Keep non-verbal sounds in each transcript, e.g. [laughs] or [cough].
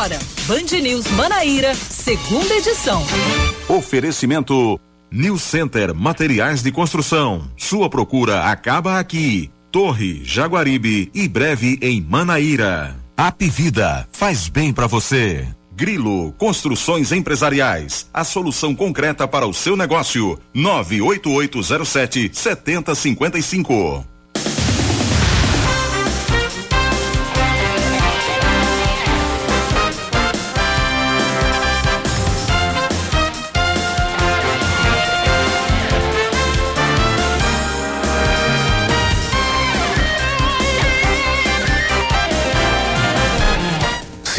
agora, Band News Manaíra, segunda edição. Oferecimento New Center Materiais de Construção. Sua procura acaba aqui. Torre, Jaguaribe e breve em Manaíra. Apivida faz bem para você. Grilo Construções Empresariais. A solução concreta para o seu negócio. 98807 7055.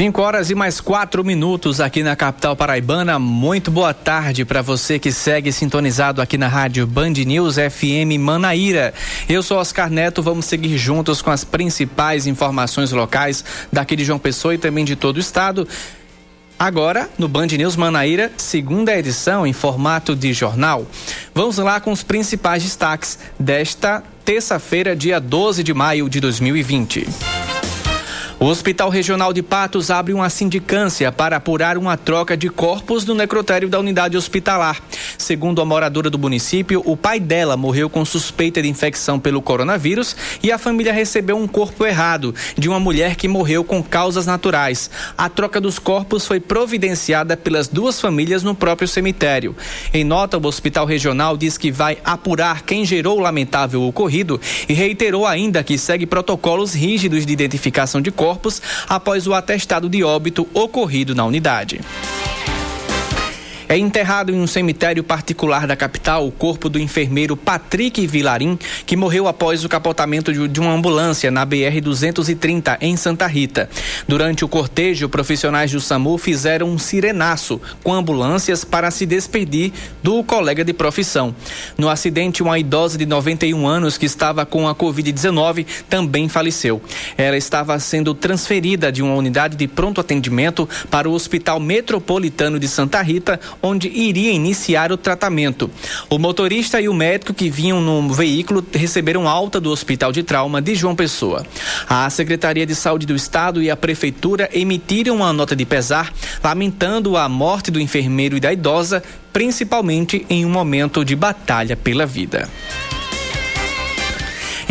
5 horas e mais quatro minutos aqui na capital paraibana. Muito boa tarde para você que segue sintonizado aqui na rádio Band News FM Manaíra. Eu sou Oscar Neto, vamos seguir juntos com as principais informações locais daqui de João Pessoa e também de todo o estado. Agora, no Band News Manaíra, segunda edição em formato de jornal. Vamos lá com os principais destaques desta terça-feira, dia 12 de maio de 2020. O Hospital Regional de Patos abre uma sindicância para apurar uma troca de corpos no necrotério da unidade hospitalar. Segundo a moradora do município, o pai dela morreu com suspeita de infecção pelo coronavírus e a família recebeu um corpo errado de uma mulher que morreu com causas naturais. A troca dos corpos foi providenciada pelas duas famílias no próprio cemitério. Em nota, o Hospital Regional diz que vai apurar quem gerou o lamentável ocorrido e reiterou ainda que segue protocolos rígidos de identificação de corpos corpos após o atestado de óbito ocorrido na unidade. É enterrado em um cemitério particular da capital o corpo do enfermeiro Patrick Vilarim, que morreu após o capotamento de uma ambulância na BR-230 em Santa Rita. Durante o cortejo, profissionais do SAMU fizeram um sirenaço com ambulâncias para se despedir do colega de profissão. No acidente, uma idosa de 91 anos que estava com a Covid-19 também faleceu. Ela estava sendo transferida de uma unidade de pronto atendimento para o Hospital Metropolitano de Santa Rita, onde iria iniciar o tratamento. O motorista e o médico que vinham no veículo receberam alta do Hospital de Trauma de João Pessoa. A Secretaria de Saúde do Estado e a Prefeitura emitiram uma nota de pesar, lamentando a morte do enfermeiro e da idosa, principalmente em um momento de batalha pela vida.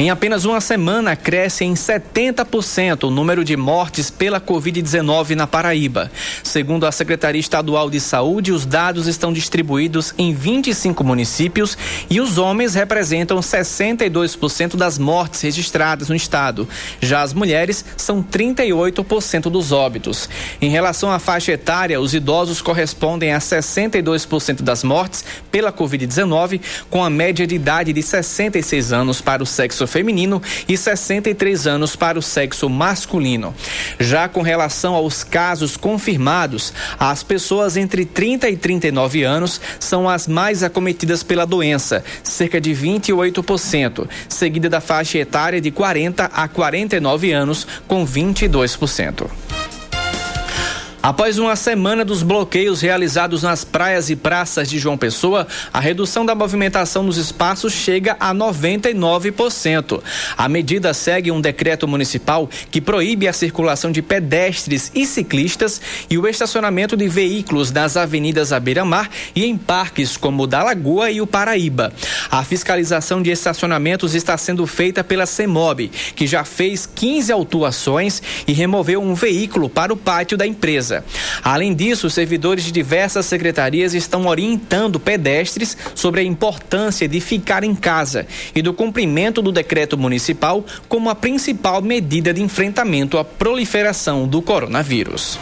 Em apenas uma semana, cresce em 70% o número de mortes pela Covid-19 na Paraíba. Segundo a Secretaria Estadual de Saúde, os dados estão distribuídos em 25 municípios e os homens representam 62% das mortes registradas no estado. Já as mulheres são 38% dos óbitos. Em relação à faixa etária, os idosos correspondem a 62% das mortes pela Covid-19, com a média de idade de 66 anos para o sexo feminino e 63 anos para o sexo masculino. Já com relação aos casos confirmados, as pessoas entre 30 e 39 anos são as mais acometidas pela doença, cerca de 28%, seguida da faixa etária de 40 a 49 anos, com 22%. Após uma semana dos bloqueios realizados nas praias e praças de João Pessoa, a redução da movimentação nos espaços chega a 99%. A medida segue um decreto municipal que proíbe a circulação de pedestres e ciclistas e o estacionamento de veículos nas avenidas à beira-mar e em parques como o da Lagoa e o Paraíba. A fiscalização de estacionamentos está sendo feita pela CEMOB, que já fez 15 autuações e removeu um veículo para o pátio da empresa. Além disso, servidores de diversas secretarias estão orientando pedestres sobre a importância de ficar em casa e do cumprimento do decreto municipal como a principal medida de enfrentamento à proliferação do coronavírus.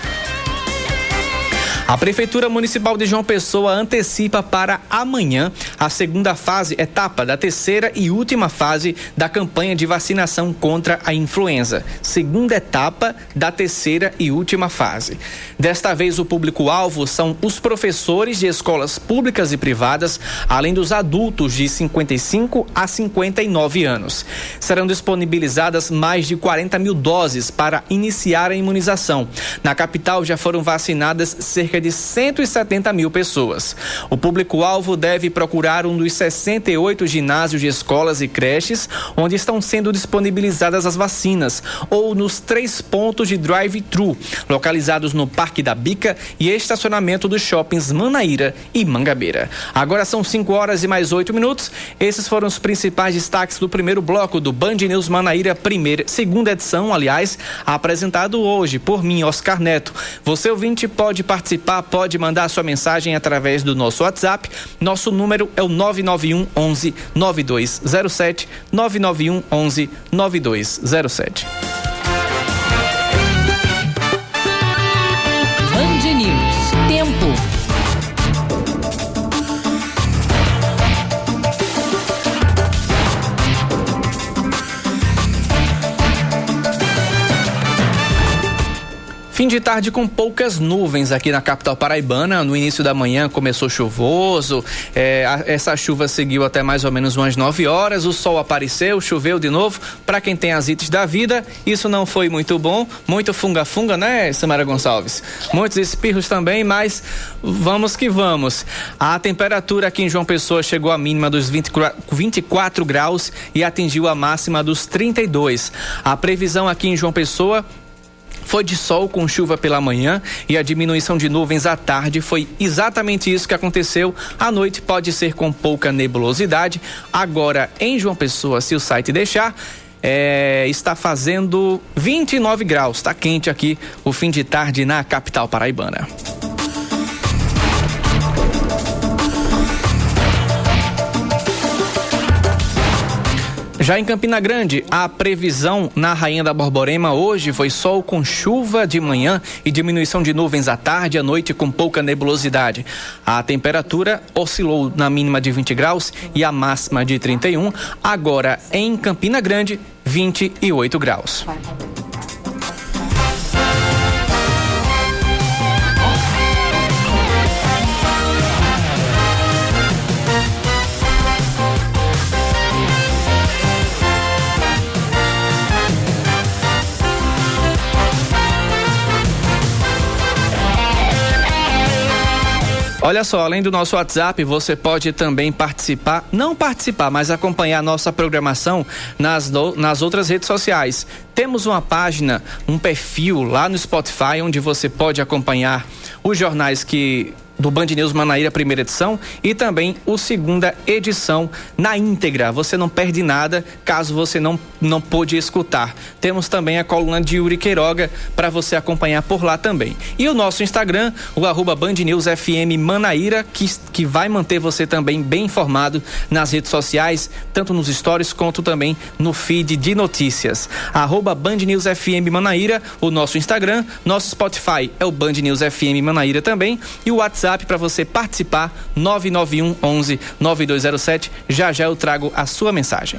A Prefeitura Municipal de João Pessoa antecipa para amanhã a segunda fase, etapa da terceira e última fase da campanha de vacinação contra a influenza. Segunda etapa da terceira e última fase. Desta vez, o público-alvo são os professores de escolas públicas e privadas, além dos adultos de 55 a 59 anos. Serão disponibilizadas mais de 40 mil doses para iniciar a imunização. Na capital já foram vacinadas cerca cerca de 170 mil pessoas. O público-alvo deve procurar um dos 68 ginásios de escolas e creches onde estão sendo disponibilizadas as vacinas, ou nos três pontos de drive-thru, localizados no Parque da Bica e estacionamento dos shoppings Manaíra e Mangabeira. Agora são 5 horas e mais 8 minutos. Esses foram os principais destaques do primeiro bloco do Band News Manaíra, primeira, segunda edição, aliás, apresentado hoje por mim, Oscar Neto. Você ouvinte pode participar, pode mandar sua mensagem através do nosso WhatsApp. Nosso número é o 991 11 9207 991 11 9207. Fim de tarde com poucas nuvens aqui na capital paraibana. No início da manhã começou chuvoso. É, a, essa chuva seguiu até mais ou menos umas 9 horas. O sol apareceu, choveu de novo. Para quem tem as ites da vida, isso não foi muito bom. Muito funga-funga, né, Samara Gonçalves? Muitos espirros também, mas vamos que vamos. A temperatura aqui em João Pessoa chegou à mínima dos 20, 24 graus e atingiu a máxima dos 32. A previsão aqui em João Pessoa foi de sol com chuva pela manhã e a diminuição de nuvens à tarde foi exatamente isso que aconteceu. À noite pode ser com pouca nebulosidade. Agora, em João Pessoa, se o site deixar. É, está fazendo 29 graus, está quente aqui o fim de tarde na capital paraibana. Já em Campina Grande, a previsão na Rainha da Borborema hoje foi sol com chuva de manhã e diminuição de nuvens à tarde e à noite com pouca nebulosidade. A temperatura oscilou na mínima de 20 graus e a máxima de 31. Agora em Campina Grande, 28 graus. Olha só, além do nosso WhatsApp, você pode também participar, não participar, mas acompanhar nossa programação nas, nas outras redes sociais. Temos uma página, um perfil lá no Spotify, onde você pode acompanhar os jornais que do Band News Manaíra, primeira edição, e também o segunda edição na íntegra. Você não perde nada caso você não, não pôde escutar. Temos também a coluna de Yuri Queiroga para você acompanhar por lá também. E o nosso Instagram, o arroba Band News FM Manaíra, que, que vai manter você também bem informado nas redes sociais, tanto nos stories quanto também no feed de notícias. Arroba Band News FM Manaíra, o nosso Instagram, nosso Spotify é o Band News FM Manaíra também, e o WhatsApp WhatsApp para você participar 991 11 9207. Já já eu trago a sua mensagem.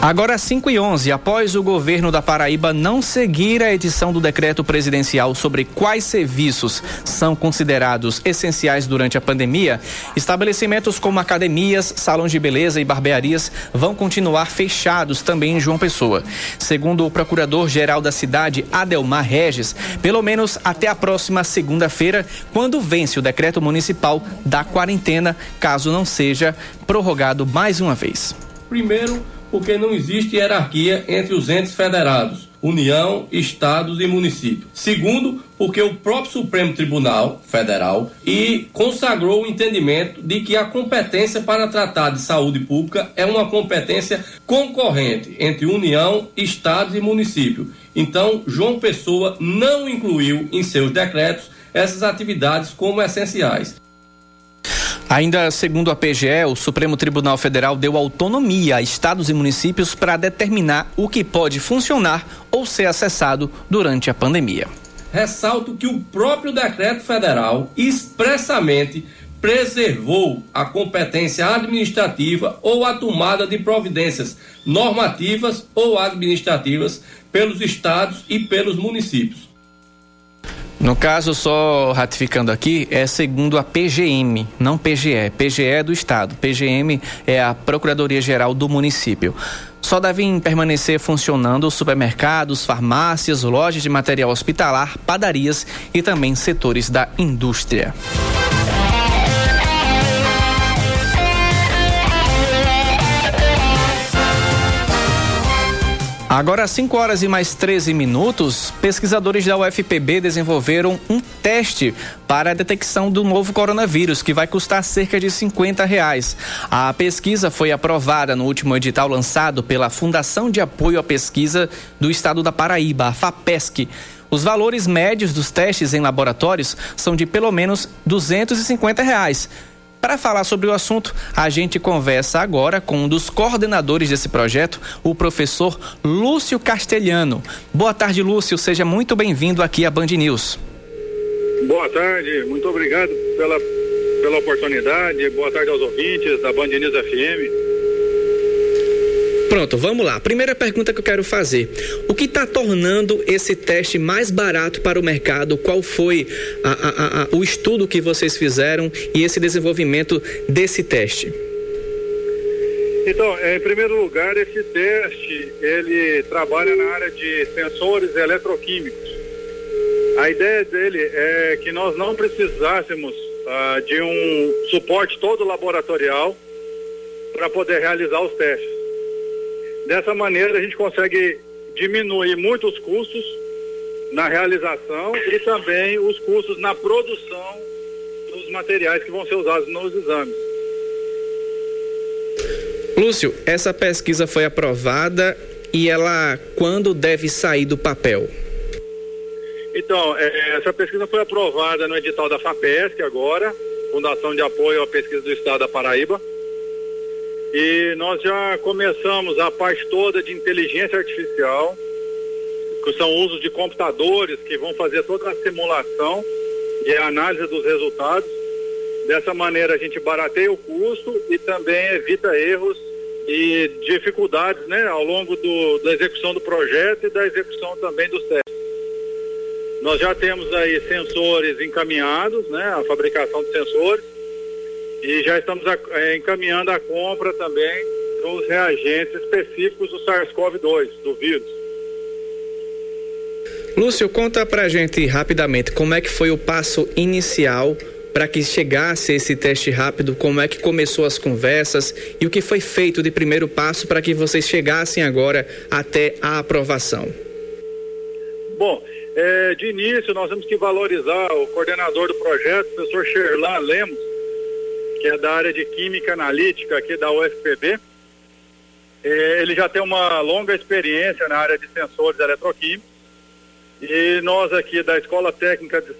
Agora 5 e 11, após o governo da Paraíba não seguir a edição do decreto presidencial sobre quais serviços são considerados essenciais durante a pandemia, estabelecimentos como academias, salões de beleza e barbearias vão continuar fechados também em João Pessoa. Segundo o procurador-geral da cidade, Adelmar Regis, pelo menos até a próxima segunda-feira, quando vence o decreto municipal da quarentena, caso não seja prorrogado mais uma vez. Primeiro, porque não existe hierarquia entre os entes federados, União, Estados e municípios. Segundo, porque o próprio Supremo Tribunal Federal e consagrou o entendimento de que a competência para tratar de saúde pública é uma competência concorrente entre União, Estados e município. Então, João Pessoa não incluiu em seus decretos essas atividades como essenciais. Ainda segundo a PGE, o Supremo Tribunal Federal deu autonomia a estados e municípios para determinar o que pode funcionar ou ser acessado durante a pandemia. Ressalto que o próprio decreto federal expressamente preservou a competência administrativa ou a tomada de providências normativas ou administrativas pelos estados e pelos municípios. No caso, só ratificando aqui, é segundo a PGM, não PGE. PGE é do Estado, PGM é a Procuradoria Geral do município. Só devem permanecer funcionando supermercados, farmácias, lojas de material hospitalar, padarias e também setores da indústria. Agora, às 5 horas e mais 13 minutos, pesquisadores da UFPB desenvolveram um teste para a detecção do novo coronavírus, que vai custar cerca de 50 reais. A pesquisa foi aprovada no último edital lançado pela Fundação de Apoio à Pesquisa do Estado da Paraíba, a FAPESC. Os valores médios dos testes em laboratórios são de pelo menos 250 reais. Para falar sobre o assunto, a gente conversa agora com um dos coordenadores desse projeto, o professor Lúcio Castelhano. Boa tarde, Lúcio. Seja muito bem-vindo aqui à Band News. Boa tarde, muito obrigado pela, pela oportunidade. Boa tarde aos ouvintes da Band News FM. Pronto, vamos lá. Primeira pergunta que eu quero fazer: o que está tornando esse teste mais barato para o mercado? Qual foi a, a, a, o estudo que vocês fizeram e esse desenvolvimento desse teste? Então, em primeiro lugar, esse teste ele trabalha na área de sensores eletroquímicos. A ideia dele é que nós não precisássemos ah, de um suporte todo laboratorial para poder realizar os testes. Dessa maneira, a gente consegue diminuir muitos custos na realização e também os custos na produção dos materiais que vão ser usados nos exames. Lúcio, essa pesquisa foi aprovada e ela quando deve sair do papel? Então, é, essa pesquisa foi aprovada no edital da FAPESC agora, Fundação de Apoio à Pesquisa do Estado da Paraíba. E nós já começamos a parte toda de inteligência artificial, que são usos de computadores que vão fazer toda a simulação e a análise dos resultados. Dessa maneira a gente barateia o custo e também evita erros e dificuldades né, ao longo do, da execução do projeto e da execução também dos testes. Nós já temos aí sensores encaminhados, né, a fabricação de sensores, e já estamos a, é, encaminhando a compra também dos reagentes específicos do SARS-CoV-2, do vírus. Lúcio, conta pra gente rapidamente como é que foi o passo inicial para que chegasse esse teste rápido, como é que começou as conversas e o que foi feito de primeiro passo para que vocês chegassem agora até a aprovação. Bom, é, de início nós temos que valorizar o coordenador do projeto, o professor Sherlan Lemos, que é da área de Química Analítica aqui da UFPB. É, ele já tem uma longa experiência na área de sensores eletroquímicos e nós aqui da Escola Técnica de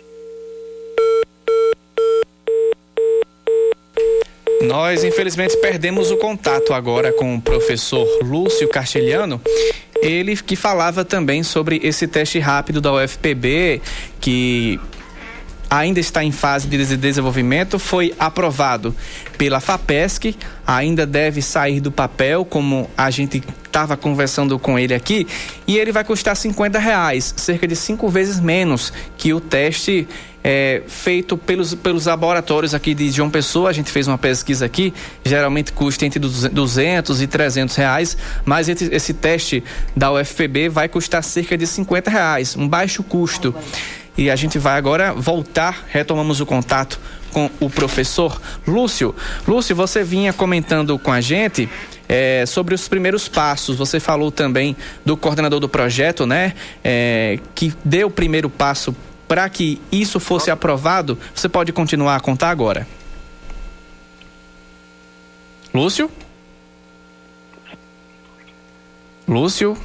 Nós, infelizmente, perdemos o contato agora com o professor Lúcio Castelhano. Ele que falava também sobre esse teste rápido da UFPB, que ainda está em fase de desenvolvimento, foi aprovado pela FAPESC, ainda deve sair do papel, como a gente estava conversando com ele aqui, e ele vai custar 50 reais, cerca de cinco vezes menos que o teste é, feito pelos, pelos laboratórios aqui de João Pessoa. A gente fez uma pesquisa aqui, geralmente custa entre 200 e 300 reais, mas esse, esse teste da UFPB vai custar cerca de 50 reais, um baixo custo. E a gente vai agora voltar, retomamos o contato com o professor Lúcio. Lúcio, você vinha comentando com a gente é, sobre os primeiros passos. Você falou também do coordenador do projeto, né? É, que deu o primeiro passo para que isso fosse aprovado. Você pode continuar a contar agora. Lúcio? Lúcio?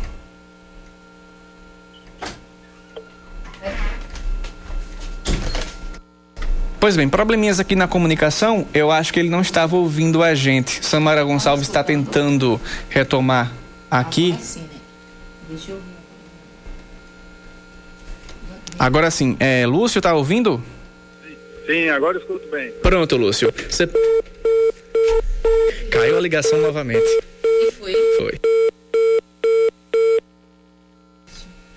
Pois bem, probleminhas aqui na comunicação, eu acho que ele não estava ouvindo a gente. Samara Gonçalves está tentando retomar aqui. Agora sim, é, Lúcio está ouvindo? Sim, agora escuto bem. Pronto, Lúcio. Você... Caiu a ligação novamente. E foi? Foi.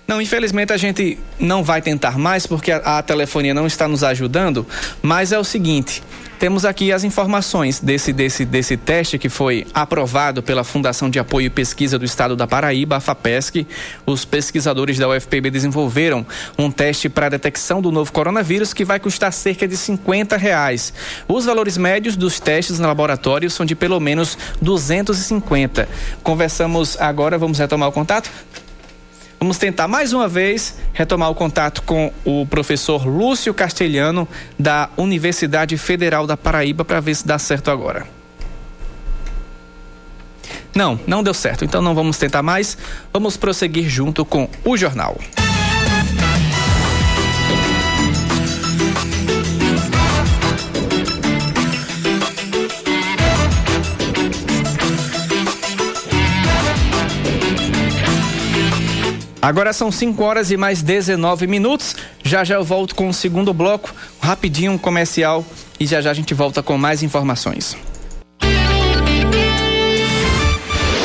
Não, infelizmente a gente não vai tentar mais porque a, a telefonia não está nos ajudando, mas é o seguinte, temos aqui as informações desse, desse, desse teste que foi aprovado pela Fundação de Apoio e Pesquisa do Estado da Paraíba, a FAPESC. Os pesquisadores da UFPB desenvolveram um teste para detecção do novo coronavírus que vai custar cerca de 50 reais. Os valores médios dos testes no laboratório são de pelo menos 250. Conversamos agora, vamos retomar o contato? Vamos tentar mais uma vez retomar o contato com o professor Lúcio Castelhano, da Universidade Federal da Paraíba, para ver se dá certo agora. Não, não deu certo. Então não vamos tentar mais. Vamos prosseguir junto com o jornal. Agora são 5 horas e mais 19 minutos. Já já eu volto com o segundo bloco, rapidinho um comercial e já já a gente volta com mais informações.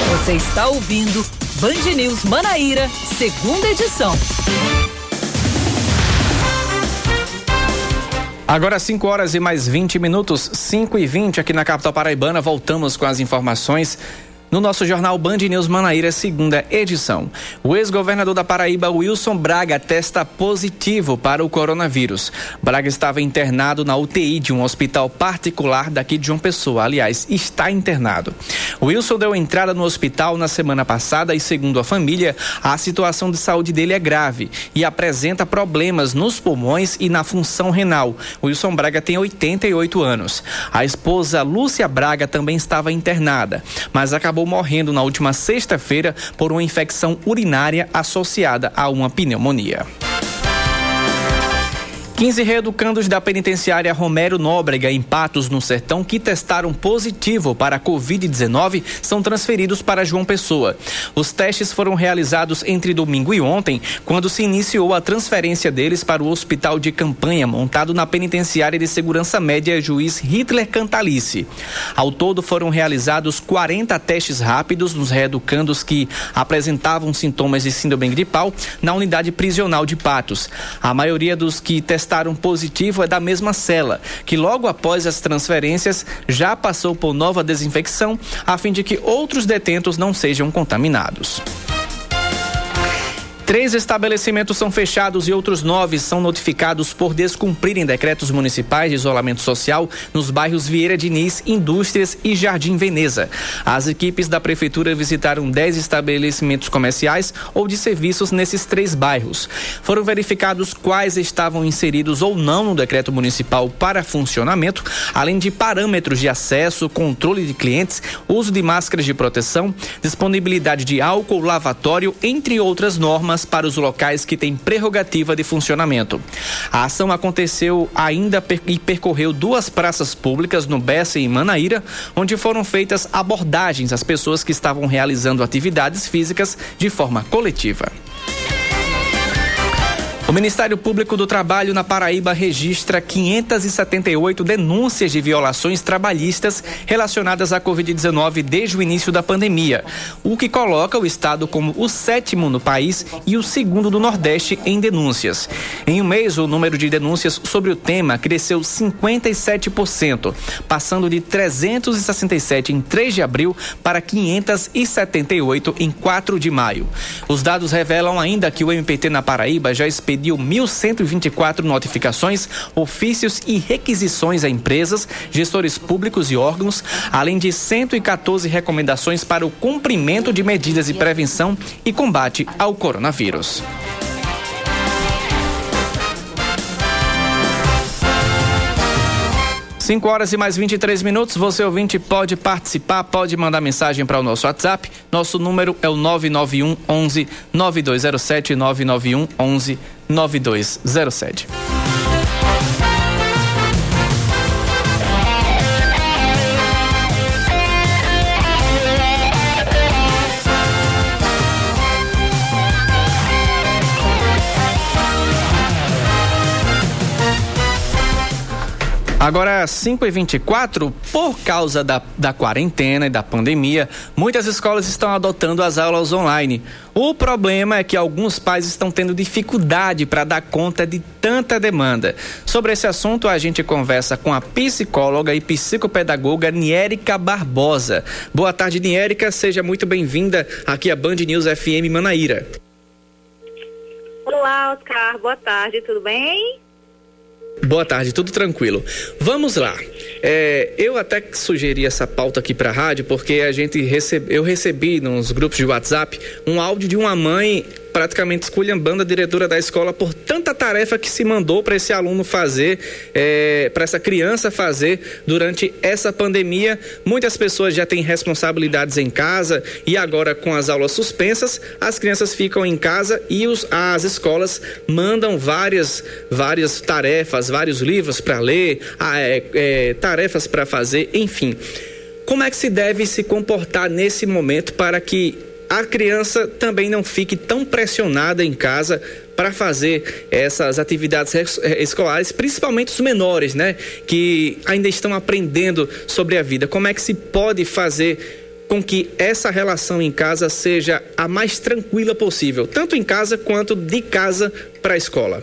Você está ouvindo Band News Manaíra, segunda edição. Agora 5 horas e mais 20 minutos, 5 e 20 aqui na capital paraibana. Voltamos com as informações no nosso jornal Band News Manaíra, segunda edição. O ex-governador da Paraíba, Wilson Braga, testa positivo para o coronavírus. Braga estava internado na UTI de um hospital particular daqui de João Pessoa. Aliás, está internado. Wilson deu entrada no hospital na semana passada e, segundo a família, a situação de saúde dele é grave e apresenta problemas nos pulmões e na função renal. Wilson Braga tem 88 anos. A esposa Lúcia Braga também estava internada, mas acabou acabou morrendo na última sexta-feira por uma infecção urinária associada a uma pneumonia. 15 reeducandos da penitenciária Romero Nóbrega, em Patos, no Sertão, que testaram positivo para a Covid-19, são transferidos para João Pessoa. Os testes foram realizados entre domingo e ontem, quando se iniciou a transferência deles para o hospital de campanha montado na penitenciária de segurança média Juiz Hitler Cantalice. Ao todo foram realizados 40 testes rápidos nos reeducandos que apresentavam sintomas de síndrome gripal na unidade prisional de Patos. A maioria dos que testaram testaram positivo é da mesma cela, que logo após as transferências já passou por nova desinfecção, a fim de que outros detentos não sejam contaminados. Três estabelecimentos são fechados e outros nove são notificados por descumprirem decretos municipais de isolamento social nos bairros Vieira Diniz, Indústrias e Jardim Veneza. As equipes da prefeitura visitaram dez estabelecimentos comerciais ou de serviços nesses três bairros. Foram verificados quais estavam inseridos ou não no decreto municipal para funcionamento, além de parâmetros de acesso, controle de clientes, uso de máscaras de proteção, disponibilidade de álcool lavatório, entre outras normas para os locais que têm prerrogativa de funcionamento. A ação aconteceu ainda e percorreu duas praças públicas no Bessa e Manaíra, onde foram feitas abordagens às pessoas que estavam realizando atividades físicas de forma coletiva. O Ministério Público do Trabalho na Paraíba registra 578 denúncias de violações trabalhistas relacionadas à Covid-19 desde o início da pandemia, o que coloca o estado como o sétimo no país e o segundo do Nordeste em denúncias. Em um mês, o número de denúncias sobre o tema cresceu 57%, passando de 367 em 3 de abril para 578 em 4 de maio. Os dados revelam ainda que o MPT na Paraíba já expediu expediu 1.124 notificações, ofícios e requisições a empresas, gestores públicos e órgãos, além de 114 recomendações para o cumprimento de medidas de prevenção e combate ao coronavírus. 5 horas e mais 23 minutos. Você ouvinte pode participar, pode mandar mensagem para o nosso WhatsApp. Nosso número é o 991 11 9207 991 11 9207. Agora, 5 e 24 por causa da, da quarentena e da pandemia, muitas escolas estão adotando as aulas online. O problema é que alguns pais estão tendo dificuldade para dar conta de tanta demanda. Sobre esse assunto, a gente conversa com a psicóloga e psicopedagoga Niérica Barbosa. Boa tarde, Niérica. Seja muito bem-vinda aqui à Band News FM Manaíra. Olá, Oscar. Boa tarde. Tudo bem? Boa tarde, tudo tranquilo. Vamos lá. É, eu até sugeri essa pauta aqui para a rádio porque a gente recebe, eu recebi nos grupos de WhatsApp um áudio de uma mãe praticamente esculhambando a diretora da escola por tanta tarefa que se mandou para esse aluno fazer, é, para essa criança fazer durante essa pandemia. Muitas pessoas já têm responsabilidades em casa e agora com as aulas suspensas, as crianças ficam em casa e os, as escolas mandam várias, várias tarefas, vários livros para ler, é, é, tarefas para fazer, enfim. Como é que se deve se comportar nesse momento para que a criança também não fique tão pressionada em casa para fazer essas atividades eh, escolares, principalmente os menores, né, que ainda estão aprendendo sobre a vida. Como é que se pode fazer com que essa relação em casa seja a mais tranquila possível, tanto em casa quanto de casa para a escola?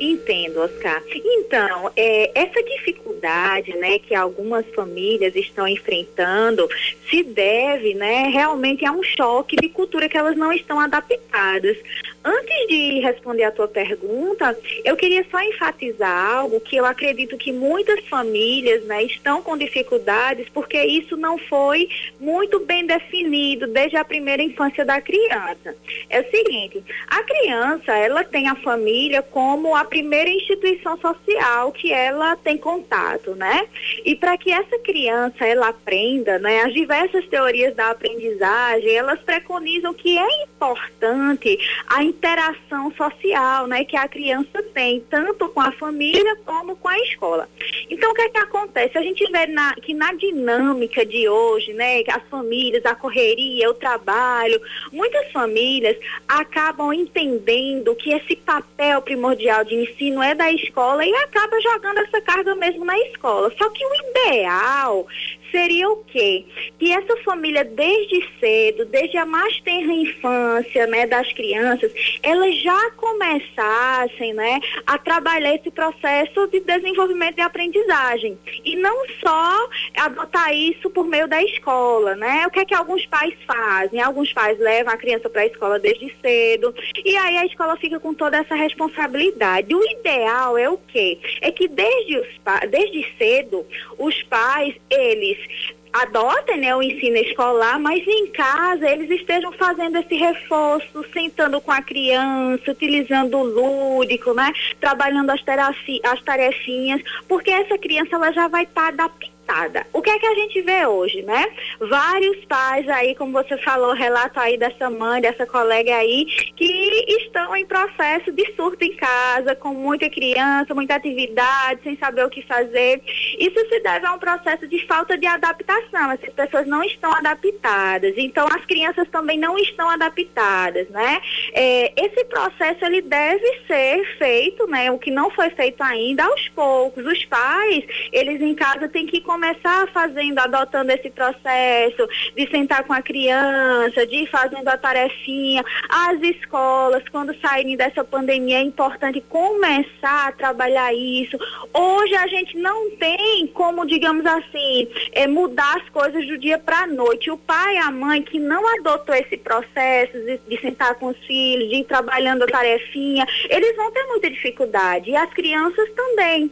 Entendo, Oscar. Então, é, essa dificuldade, né, que algumas famílias estão enfrentando, se deve, né, realmente a um choque de cultura que elas não estão adaptadas. Antes de responder a tua pergunta, eu queria só enfatizar algo que eu acredito que muitas famílias né, estão com dificuldades porque isso não foi muito bem definido desde a primeira infância da criança. É o seguinte, a criança, ela tem a família como a primeira instituição social que ela tem contato, né? E para que essa criança, ela aprenda, né, as diversas teorias da aprendizagem, elas preconizam que é importante a interação social, né, que a criança tem, tanto com a família como com a escola. Então, o que é que acontece? A gente vê na, que na dinâmica de hoje, né, as famílias, a correria, o trabalho, muitas famílias acabam entendendo que esse papel primordial de ensino é da escola e acaba jogando essa carga mesmo na escola. Só que o ideal seria o quê? Que essa família desde cedo, desde a mais tenra infância, né, das crianças, elas já começassem, né, a trabalhar esse processo de desenvolvimento e aprendizagem. E não só adotar isso por meio da escola, né? O que é que alguns pais fazem? Alguns pais levam a criança para a escola desde cedo e aí a escola fica com toda essa responsabilidade. O ideal é o quê? É que desde, os, desde cedo os pais, eles adotem né, o ensino escolar, mas em casa eles estejam fazendo esse reforço, sentando com a criança, utilizando o lúdico, né, trabalhando as, as tarefinhas, porque essa criança ela já vai estar tá adaptada o que é que a gente vê hoje, né? Vários pais aí, como você falou, relato aí dessa mãe, dessa colega aí, que estão em processo de surto em casa, com muita criança, muita atividade, sem saber o que fazer. Isso se deve a um processo de falta de adaptação. Essas pessoas não estão adaptadas. Então, as crianças também não estão adaptadas, né? É, esse processo, ele deve ser feito, né? O que não foi feito ainda, aos poucos. Os pais, eles em casa têm que começar fazendo, adotando esse processo de sentar com a criança, de ir fazendo a tarefinha. As escolas, quando saírem dessa pandemia, é importante começar a trabalhar isso. Hoje a gente não tem como, digamos assim, é, mudar as coisas do dia para a noite. O pai e a mãe que não adotou esse processo de, de sentar com os filhos, de ir trabalhando a tarefinha, eles vão ter muita dificuldade. E as crianças também.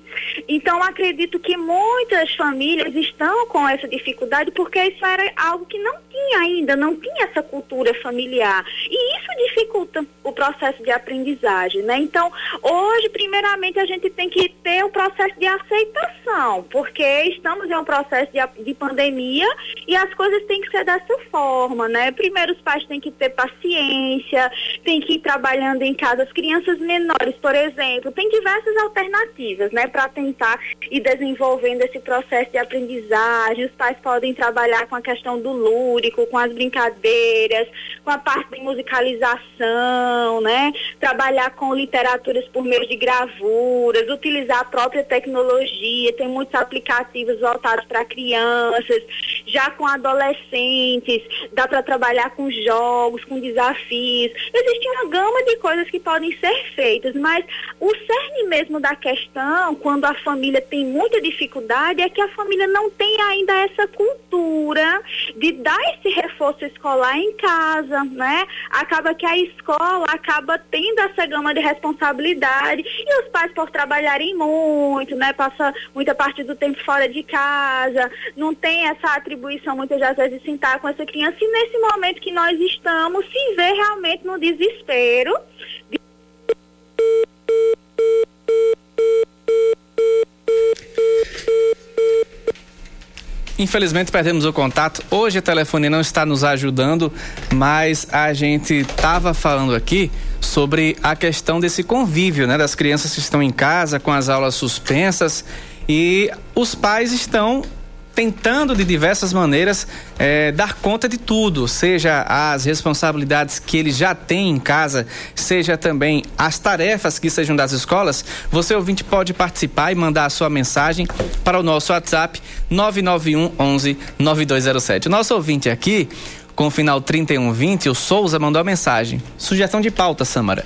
Então, acredito que muitas famílias famílias estão com essa dificuldade porque isso era algo que não tinha ainda, não tinha essa cultura familiar. E isso dificulta o processo de aprendizagem, né? Então, hoje, primeiramente, a gente tem que ter o um processo de aceitação, porque estamos em um processo de, de pandemia e as coisas têm que ser dessa forma, né? Primeiro, os pais têm que ter paciência, têm que ir trabalhando em casa. As crianças menores, por exemplo, tem diversas alternativas, né, para tentar ir desenvolvendo esse processo de aprendizagem, os pais podem trabalhar com a questão do lúdico, com as brincadeiras, com a parte de musicalização, né? Trabalhar com literaturas por meio de gravuras, utilizar a própria tecnologia, tem muitos aplicativos voltados para crianças, já com adolescentes, dá para trabalhar com jogos, com desafios. Existe uma gama de coisas que podem ser feitas, mas o cerne mesmo da questão, quando a família tem muita dificuldade, é que a família não tem ainda essa cultura de dar esse reforço escolar em casa, né? Acaba que a escola acaba tendo essa gama de responsabilidade e os pais por trabalharem muito, né? Passa muita parte do tempo fora de casa, não tem essa atribuição muitas das vezes de sentar com essa criança e nesse momento que nós estamos se vê realmente no desespero de Infelizmente perdemos o contato. Hoje o telefone não está nos ajudando, mas a gente estava falando aqui sobre a questão desse convívio, né, das crianças que estão em casa com as aulas suspensas e os pais estão tentando de diversas maneiras é, dar conta de tudo, seja as responsabilidades que ele já tem em casa, seja também as tarefas que sejam das escolas. Você ouvinte pode participar e mandar a sua mensagem para o nosso WhatsApp 991 11 9207. O nosso ouvinte aqui com o final 3120, o Souza mandou a mensagem. Sugestão de pauta, Samara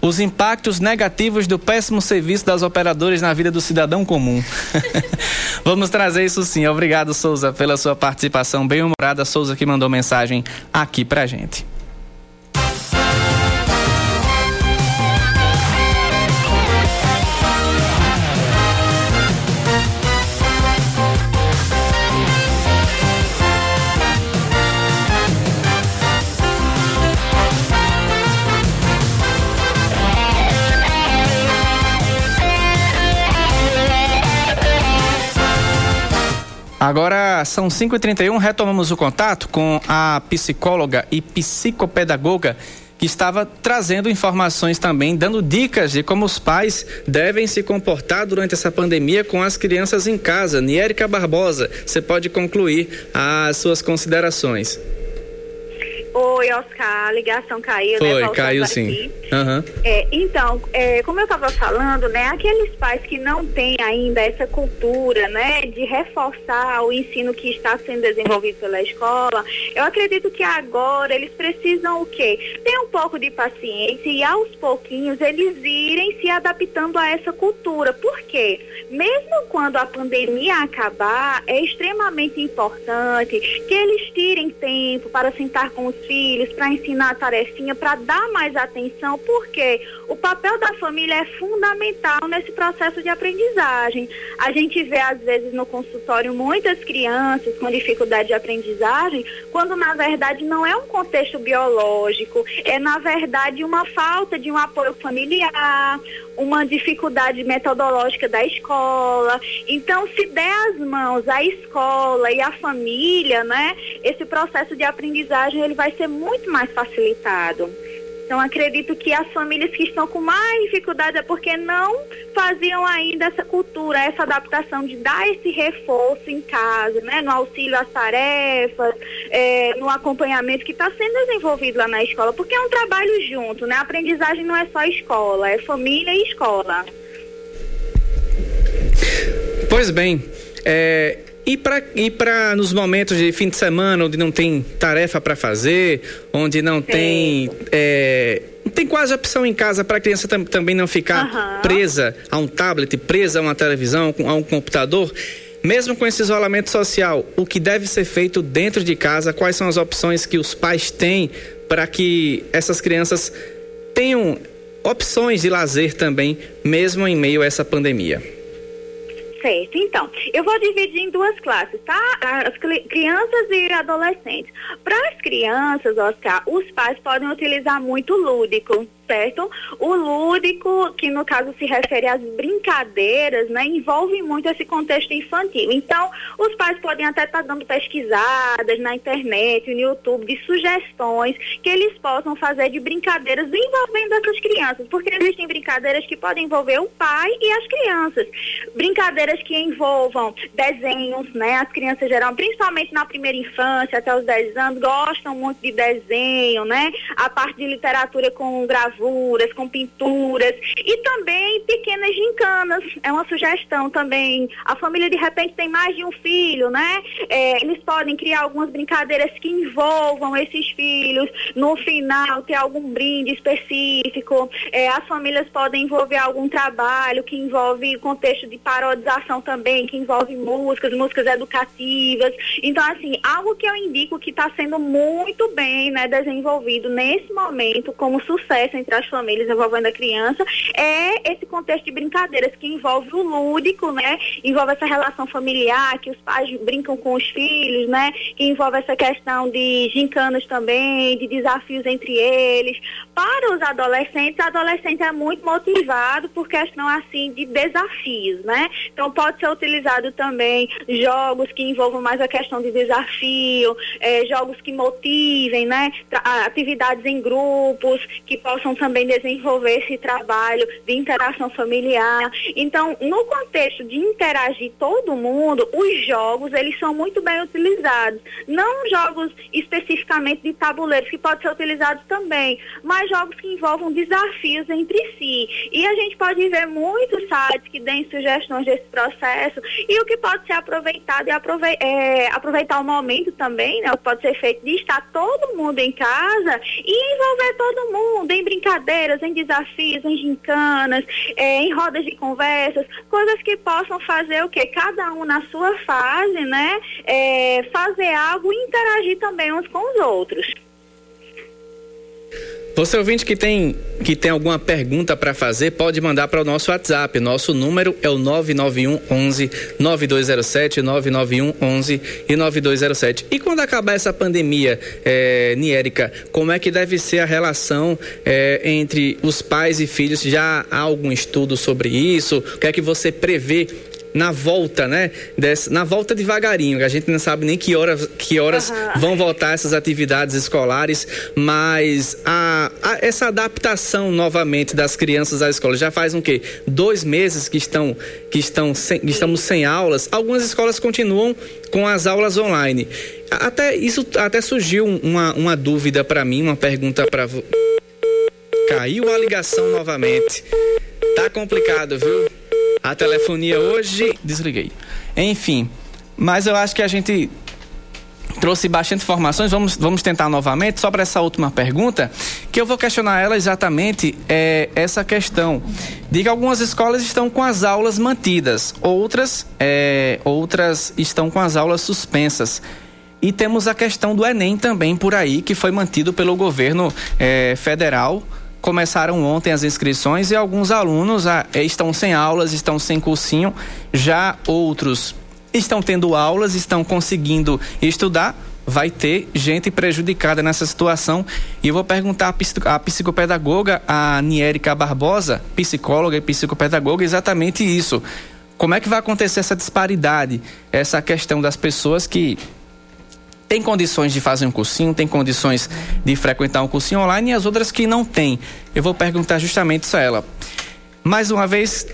os impactos negativos do péssimo serviço das operadoras na vida do cidadão comum. [laughs] Vamos trazer isso sim. Obrigado, Souza, pela sua participação bem humorada. Souza que mandou mensagem aqui pra gente. Agora são 5h31, retomamos o contato com a psicóloga e psicopedagoga que estava trazendo informações também, dando dicas de como os pais devem se comportar durante essa pandemia com as crianças em casa. Niérica Barbosa, você pode concluir as suas considerações. Oi, Oscar, a ligação caiu, Foi, né? caiu sim. Uhum. É, então, é, como eu estava falando, né, aqueles pais que não têm ainda essa cultura, né, de reforçar o ensino que está sendo desenvolvido pela escola, eu acredito que agora eles precisam o quê? Ter um pouco de paciência e aos pouquinhos eles irem se adaptando a essa cultura. Por quê? Mesmo quando a pandemia acabar, é extremamente importante que eles tirem tempo para sentar com os filhos, para ensinar a tarefinha, para dar mais atenção, porque o papel da família é fundamental nesse processo de aprendizagem. A gente vê, às vezes, no consultório muitas crianças com dificuldade de aprendizagem, quando na verdade não é um contexto biológico, é na verdade uma falta de um apoio familiar, uma dificuldade metodológica da escola. Então, se der as mãos à escola e à família, né, esse processo de aprendizagem ele vai ser muito mais facilitado. Então, acredito que as famílias que estão com mais dificuldade é porque não faziam ainda essa cultura, essa adaptação de dar esse reforço em casa, né? No auxílio às tarefas, é, no acompanhamento que está sendo desenvolvido lá na escola, porque é um trabalho junto, né? A aprendizagem não é só escola, é família e escola. Pois bem, é, e para e para nos momentos de fim de semana, onde não tem tarefa para fazer, onde não Sim. tem. É, não tem quase opção em casa para a criança tam, também não ficar uhum. presa a um tablet, presa a uma televisão, a um computador. Mesmo com esse isolamento social, o que deve ser feito dentro de casa? Quais são as opções que os pais têm para que essas crianças tenham opções de lazer também, mesmo em meio a essa pandemia? Certo, então, eu vou dividir em duas classes, tá? As crianças e adolescentes. Para as crianças, Oscar, os pais podem utilizar muito lúdico, certo? O lúdico, que no caso se refere às brincadeiras, né, envolve muito esse contexto infantil. Então, os pais podem até estar tá dando pesquisadas na internet, no YouTube, de sugestões que eles possam fazer de brincadeiras envolvendo essas crianças, porque existem brincadeiras que podem envolver o pai e as crianças. Brincadeiras que envolvam desenhos, né? As crianças geral, principalmente na primeira infância, até os 10 anos, gostam muito de desenho, né? A parte de literatura com gravuras, com pinturas e também pequenas gincanas. É uma sugestão também. A família de repente tem mais de um filho, né? É, eles podem criar algumas brincadeiras que envolvam esses filhos. No final, ter algum brinde específico. É, as famílias podem envolver algum trabalho que envolve contexto de parodização também, que envolve músicas, músicas educativas. Então, assim, algo que eu indico que está sendo muito bem né, desenvolvido nesse momento, como sucesso entre as famílias envolvendo a criança, é esse contexto de brincadeiras que envolve o lúdico, né? Envolve essa relação familiar, que os pais brincam com os filhos, né? Que envolve essa questão de gincanas também, de desafios entre eles. Para os adolescentes, o adolescente é muito motivado por questão assim de desafios, né? Então pode ser utilizado também jogos que envolvam mais a questão de desafio, é, jogos que motivem, né? Atividades em grupos que possam também desenvolver esse trabalho de interação familiar. Então, no contexto de interagir todo mundo, os jogos eles são muito bem utilizados. Não jogos especificamente de tabuleiros que podem ser utilizados também, mas jogos que envolvam desafios entre si. E a gente pode ver muitos sites que deem sugestões desse processo e o que pode ser aproveitado e aprove é, aproveitar o momento também, né? O que pode ser feito de estar todo mundo em casa e envolver todo mundo em brincadeiras, em desafios, em gincanas, é, em rodas de conversas, coisas que possam fazer o que cada um na sua fase, né? É, fazer algo e interagir também uns com os outros. Você ouvinte que tem que tem alguma pergunta para fazer, pode mandar para o nosso WhatsApp. Nosso número é o 991 11 9207 991 11 e 9207. E quando acabar essa pandemia, é, Niérica, como é que deve ser a relação é, entre os pais e filhos? Já há algum estudo sobre isso? O que é que você prevê na volta, né? Dessa, na volta devagarinho, a gente não sabe nem que horas, que horas uhum. vão voltar essas atividades escolares, mas a, a, essa adaptação novamente das crianças à escola já faz um quê? Dois meses que estão que estão sem, que estamos sem aulas. Algumas escolas continuam com as aulas online. Até isso até surgiu uma, uma dúvida para mim, uma pergunta para caiu a ligação novamente. Tá complicado, viu? A telefonia hoje. Desliguei. Enfim, mas eu acho que a gente trouxe bastante informações. Vamos, vamos tentar novamente, só para essa última pergunta, que eu vou questionar ela exatamente é, essa questão de que algumas escolas estão com as aulas mantidas, outras, é, outras estão com as aulas suspensas. E temos a questão do Enem também por aí, que foi mantido pelo governo é, federal começaram ontem as inscrições e alguns alunos ah, eh, estão sem aulas, estão sem cursinho, já outros estão tendo aulas, estão conseguindo estudar. Vai ter gente prejudicada nessa situação. E eu vou perguntar à psicopedagoga, a Niérica Barbosa, psicóloga e psicopedagoga, exatamente isso. Como é que vai acontecer essa disparidade, essa questão das pessoas que tem condições de fazer um cursinho, tem condições de frequentar um cursinho online e as outras que não têm. Eu vou perguntar justamente isso a ela. Mais uma vez,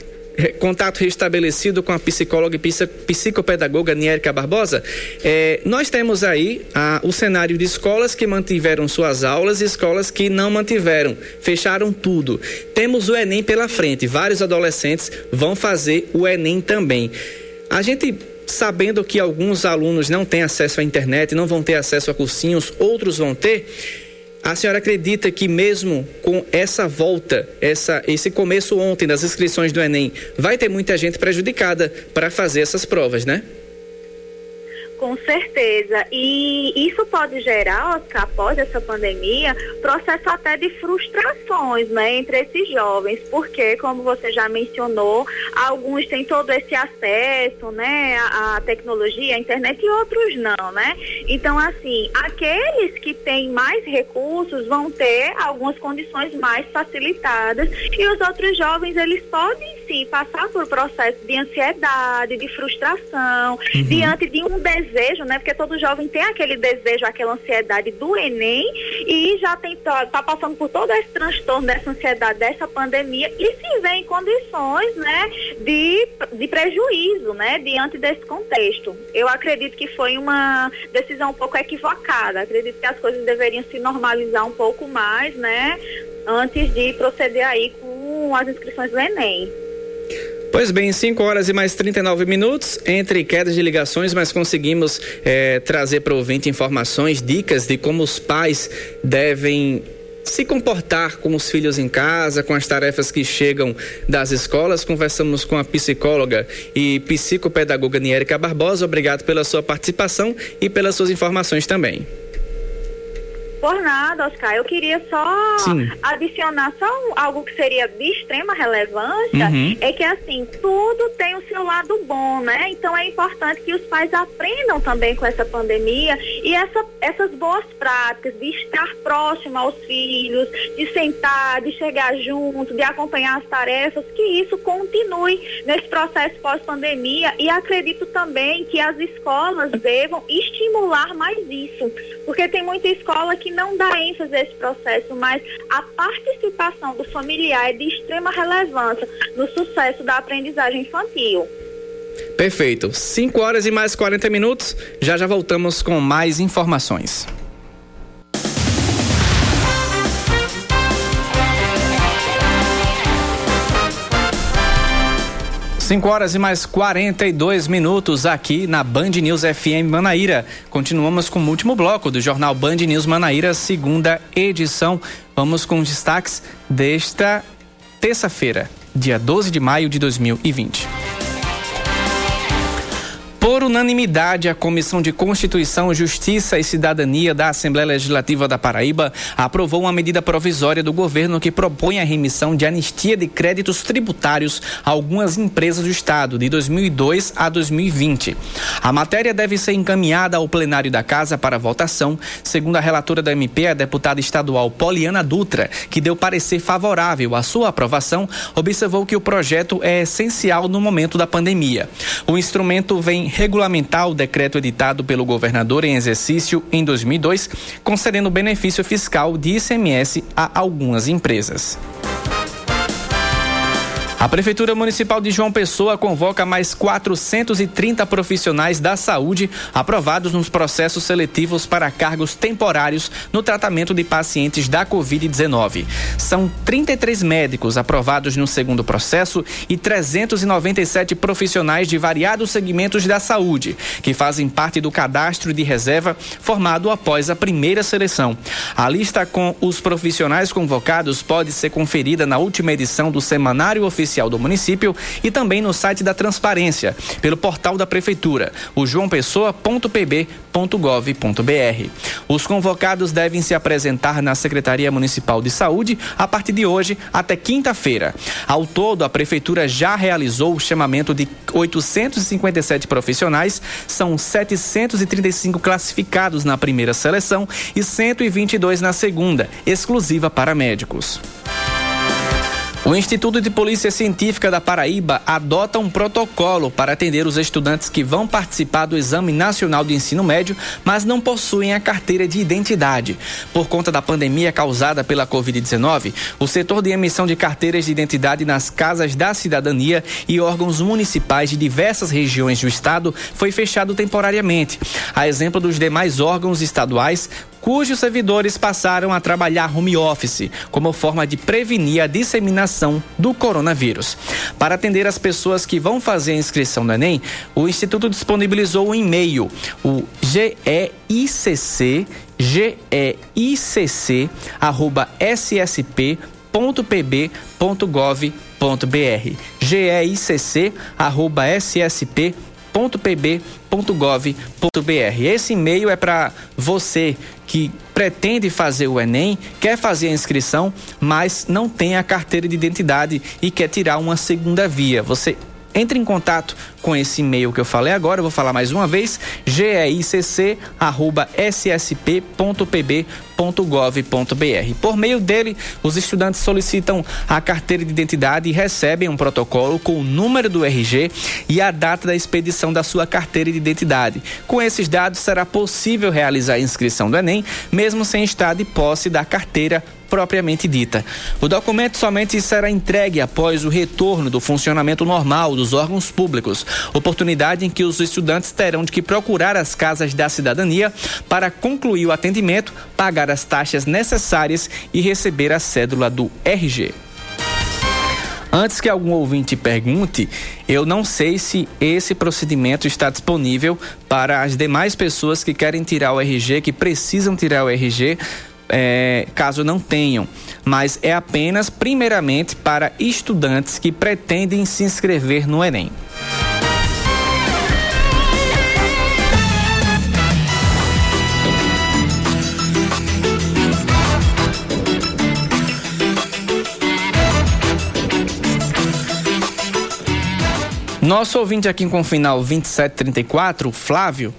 contato restabelecido com a psicóloga e psicopedagoga Niérica Barbosa. É, nós temos aí a, o cenário de escolas que mantiveram suas aulas e escolas que não mantiveram, fecharam tudo. Temos o Enem pela frente, vários adolescentes vão fazer o Enem também. A gente sabendo que alguns alunos não têm acesso à internet, não vão ter acesso a cursinhos, outros vão ter. A senhora acredita que mesmo com essa volta, essa, esse começo ontem das inscrições do Enem, vai ter muita gente prejudicada para fazer essas provas, né? Com certeza. E isso pode gerar, Oscar, após essa pandemia, processo até de frustrações né, entre esses jovens, porque, como você já mencionou, alguns têm todo esse acesso né, à, tecnologia, à internet, e outros não, né? Então, assim, aqueles que têm mais recursos vão ter algumas condições mais facilitadas e os outros jovens, eles podem sim passar por processo de ansiedade, de frustração, uhum. diante de um desejo, né? Porque todo jovem tem aquele desejo, aquela ansiedade do Enem e já tem tá, tá passando por todo esse transtorno dessa ansiedade dessa pandemia e se vê em condições, né, de, de prejuízo, né, diante desse contexto. Eu acredito que foi uma decisão um pouco equivocada. Acredito que as coisas deveriam se normalizar um pouco mais, né, antes de proceder aí com as inscrições do Enem. Pois bem, 5 horas e mais 39 minutos, entre quedas de ligações, mas conseguimos é, trazer para o ouvinte informações, dicas de como os pais devem se comportar com os filhos em casa, com as tarefas que chegam das escolas. Conversamos com a psicóloga e psicopedagoga Niérica Barbosa. Obrigado pela sua participação e pelas suas informações também. Por nada, Oscar. Eu queria só Sim. adicionar só um, algo que seria de extrema relevância, uhum. é que assim, tudo tem o seu lado bom, né? Então é importante que os pais aprendam também com essa pandemia e essa, essas boas práticas de estar próximo aos filhos, de sentar, de chegar junto, de acompanhar as tarefas, que isso continue nesse processo pós-pandemia e acredito também que as escolas devam estimular mais isso, porque tem muita escola que não dá ênfase a esse processo, mas a participação do familiar é de extrema relevância no sucesso da aprendizagem infantil. Perfeito. 5 horas e mais 40 minutos. Já já voltamos com mais informações. 5 horas e mais 42 minutos aqui na Band News FM Manaíra. Continuamos com o último bloco do jornal Band News Manaíra, segunda edição. Vamos com os destaques desta terça-feira, dia 12 de maio de 2020. Por unanimidade, a Comissão de Constituição, Justiça e Cidadania da Assembleia Legislativa da Paraíba aprovou uma medida provisória do governo que propõe a remissão de anistia de créditos tributários a algumas empresas do Estado de 2002 a 2020. A matéria deve ser encaminhada ao plenário da Casa para votação, segundo a relatora da MP, a deputada estadual Poliana Dutra, que deu parecer favorável à sua aprovação, observou que o projeto é essencial no momento da pandemia. O instrumento vem regulamentar o decreto editado pelo governador em exercício em 2002, concedendo benefício fiscal de ICMS a algumas empresas. A Prefeitura Municipal de João Pessoa convoca mais 430 profissionais da saúde aprovados nos processos seletivos para cargos temporários no tratamento de pacientes da Covid-19. São 33 médicos aprovados no segundo processo e 397 profissionais de variados segmentos da saúde, que fazem parte do cadastro de reserva formado após a primeira seleção. A lista com os profissionais convocados pode ser conferida na última edição do Semanário Oficial oficial do município e também no site da Transparência, pelo portal da Prefeitura, o joaopessoa.pb.gov.br. Os convocados devem se apresentar na Secretaria Municipal de Saúde a partir de hoje até quinta-feira. Ao todo, a Prefeitura já realizou o chamamento de 857 profissionais, são 735 classificados na primeira seleção e 122 na segunda, exclusiva para médicos. O Instituto de Polícia Científica da Paraíba adota um protocolo para atender os estudantes que vão participar do Exame Nacional de Ensino Médio, mas não possuem a carteira de identidade. Por conta da pandemia causada pela Covid-19, o setor de emissão de carteiras de identidade nas casas da cidadania e órgãos municipais de diversas regiões do estado foi fechado temporariamente. A exemplo dos demais órgãos estaduais, cujos servidores passaram a trabalhar home office, como forma de prevenir a disseminação do coronavírus. Para atender as pessoas que vão fazer a inscrição do Enem, o Instituto disponibilizou um e-mail, o GEICC, GEICC, arroba ssp.pb.gov.br. GEICC, arroba ssp.pb.gov.br Esse e-mail é para você que pretende fazer o Enem, quer fazer a inscrição, mas não tem a carteira de identidade e quer tirar uma segunda via. Você entre em contato com esse e-mail que eu falei agora, eu vou falar mais uma vez, geicc@ssp.pb.gov.br. Por meio dele, os estudantes solicitam a carteira de identidade e recebem um protocolo com o número do RG e a data da expedição da sua carteira de identidade. Com esses dados, será possível realizar a inscrição do Enem, mesmo sem estar de posse da carteira propriamente dita. O documento somente será entregue após o retorno do funcionamento normal dos órgãos públicos, oportunidade em que os estudantes terão de que procurar as casas da cidadania para concluir o atendimento, pagar as taxas necessárias e receber a cédula do RG. Antes que algum ouvinte pergunte, eu não sei se esse procedimento está disponível para as demais pessoas que querem tirar o RG, que precisam tirar o RG é, caso não tenham, mas é apenas, primeiramente, para estudantes que pretendem se inscrever no Enem. Nosso ouvinte aqui com o final 2734, Flávio,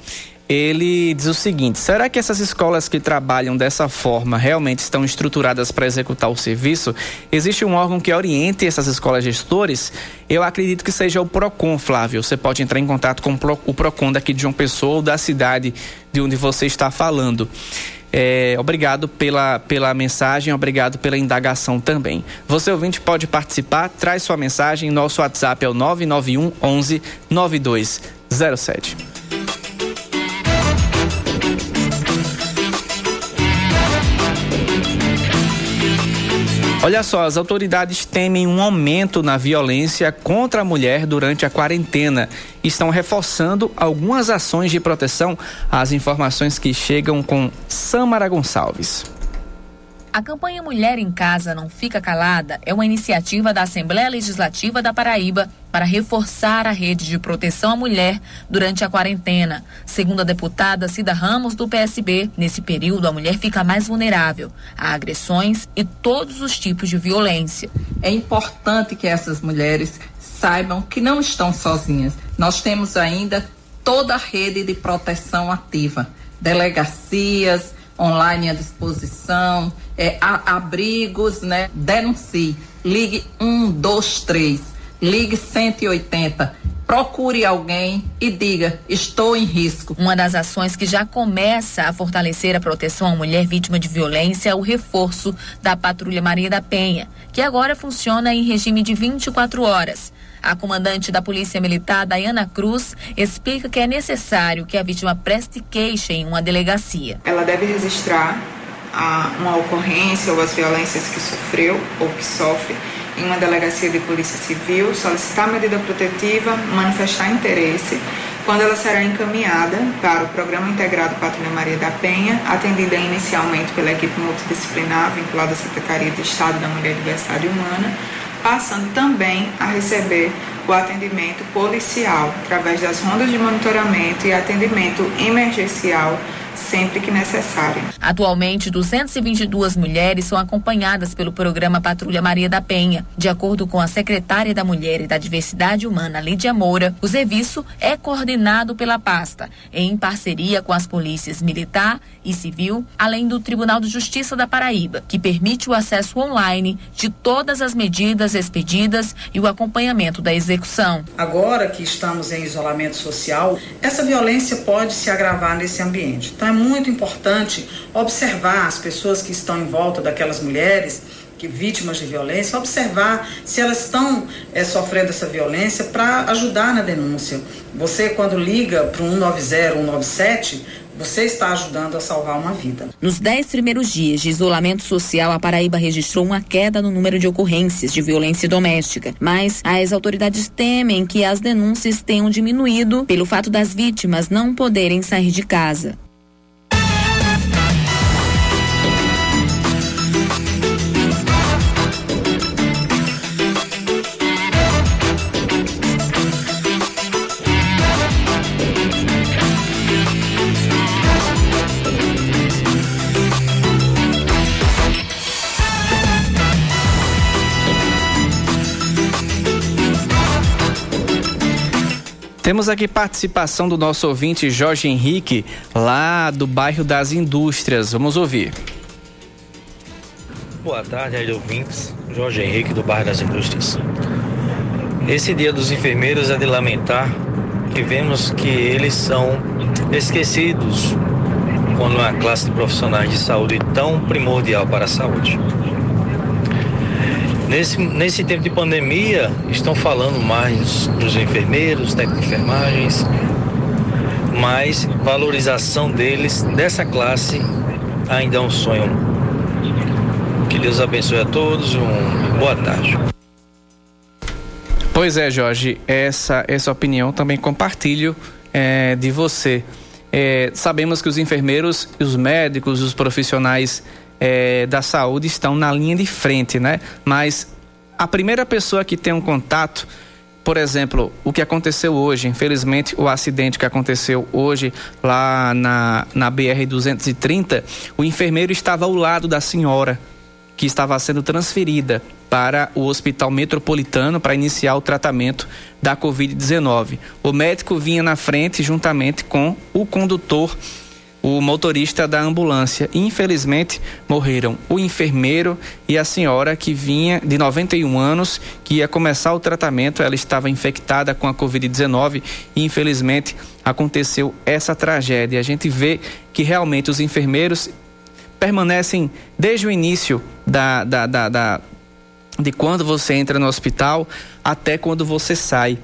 ele diz o seguinte: será que essas escolas que trabalham dessa forma realmente estão estruturadas para executar o serviço? Existe um órgão que oriente essas escolas gestores? Eu acredito que seja o PROCON, Flávio. Você pode entrar em contato com o PROCON daqui de João Pessoa ou da cidade de onde você está falando. É, obrigado pela, pela mensagem, obrigado pela indagação também. Você ouvinte pode participar, traz sua mensagem, nosso WhatsApp é o 991 11 9207. Olha só, as autoridades temem um aumento na violência contra a mulher durante a quarentena. Estão reforçando algumas ações de proteção. As informações que chegam com Samara Gonçalves. A campanha Mulher em Casa Não Fica Calada é uma iniciativa da Assembleia Legislativa da Paraíba para reforçar a rede de proteção à mulher durante a quarentena. Segundo a deputada Cida Ramos, do PSB, nesse período a mulher fica mais vulnerável a agressões e todos os tipos de violência. É importante que essas mulheres saibam que não estão sozinhas. Nós temos ainda toda a rede de proteção ativa, delegacias, online à disposição, é, a, abrigos, né? Denuncie. Ligue 123, ligue 180. Procure alguém e diga: estou em risco. Uma das ações que já começa a fortalecer a proteção à mulher vítima de violência é o reforço da Patrulha Maria da Penha, que agora funciona em regime de 24 horas. A comandante da Polícia Militar, Dayana Cruz, explica que é necessário que a vítima preste queixa em uma delegacia. Ela deve registrar a, uma ocorrência ou as violências que sofreu ou que sofre em uma delegacia de polícia civil, solicitar medida protetiva, manifestar interesse, quando ela será encaminhada para o Programa Integrado Patrulha Maria da Penha, atendida inicialmente pela equipe multidisciplinar vinculada à Secretaria de Estado da Mulher e Diversidade Humana, passando também a receber o atendimento policial através das rondas de monitoramento e atendimento emergencial sempre que necessário. Atualmente, 222 mulheres são acompanhadas pelo programa Patrulha Maria da Penha. De acordo com a secretária da Mulher e da Diversidade Humana, Lídia Moura, o serviço é coordenado pela pasta, em parceria com as polícias militar e civil, além do Tribunal de Justiça da Paraíba, que permite o acesso online de todas as medidas expedidas e o acompanhamento da execução. Agora que estamos em isolamento social, essa violência pode se agravar nesse ambiente. Então é muito importante observar as pessoas que estão em volta daquelas mulheres que vítimas de violência, observar se elas estão é, sofrendo essa violência para ajudar na denúncia. Você, quando liga para o 190, 197, você está ajudando a salvar uma vida. Nos dez primeiros dias de isolamento social, a Paraíba registrou uma queda no número de ocorrências de violência doméstica. Mas as autoridades temem que as denúncias tenham diminuído pelo fato das vítimas não poderem sair de casa. Temos aqui participação do nosso ouvinte Jorge Henrique, lá do bairro das Indústrias. Vamos ouvir. Boa tarde, aí ouvintes. Jorge Henrique, do bairro das Indústrias. Esse dia dos enfermeiros é de lamentar que vemos que eles são esquecidos quando uma classe de profissionais de saúde tão primordial para a saúde. Nesse, nesse tempo de pandemia, estão falando mais dos enfermeiros, técnicos de enfermagens, mas valorização deles, dessa classe, ainda é um sonho. Que Deus abençoe a todos, uma boa tarde. Pois é, Jorge, essa, essa opinião também compartilho é, de você. É, sabemos que os enfermeiros, os médicos, os profissionais é, da saúde estão na linha de frente, né? Mas a primeira pessoa que tem um contato, por exemplo, o que aconteceu hoje, infelizmente, o acidente que aconteceu hoje lá na, na BR-230, o enfermeiro estava ao lado da senhora que estava sendo transferida para o Hospital Metropolitano para iniciar o tratamento da Covid-19. O médico vinha na frente juntamente com o condutor o motorista da ambulância. Infelizmente, morreram o enfermeiro e a senhora que vinha de 91 anos, que ia começar o tratamento. Ela estava infectada com a Covid-19 e, infelizmente, aconteceu essa tragédia. A gente vê que realmente os enfermeiros permanecem desde o início da, da, da, da de quando você entra no hospital até quando você sai.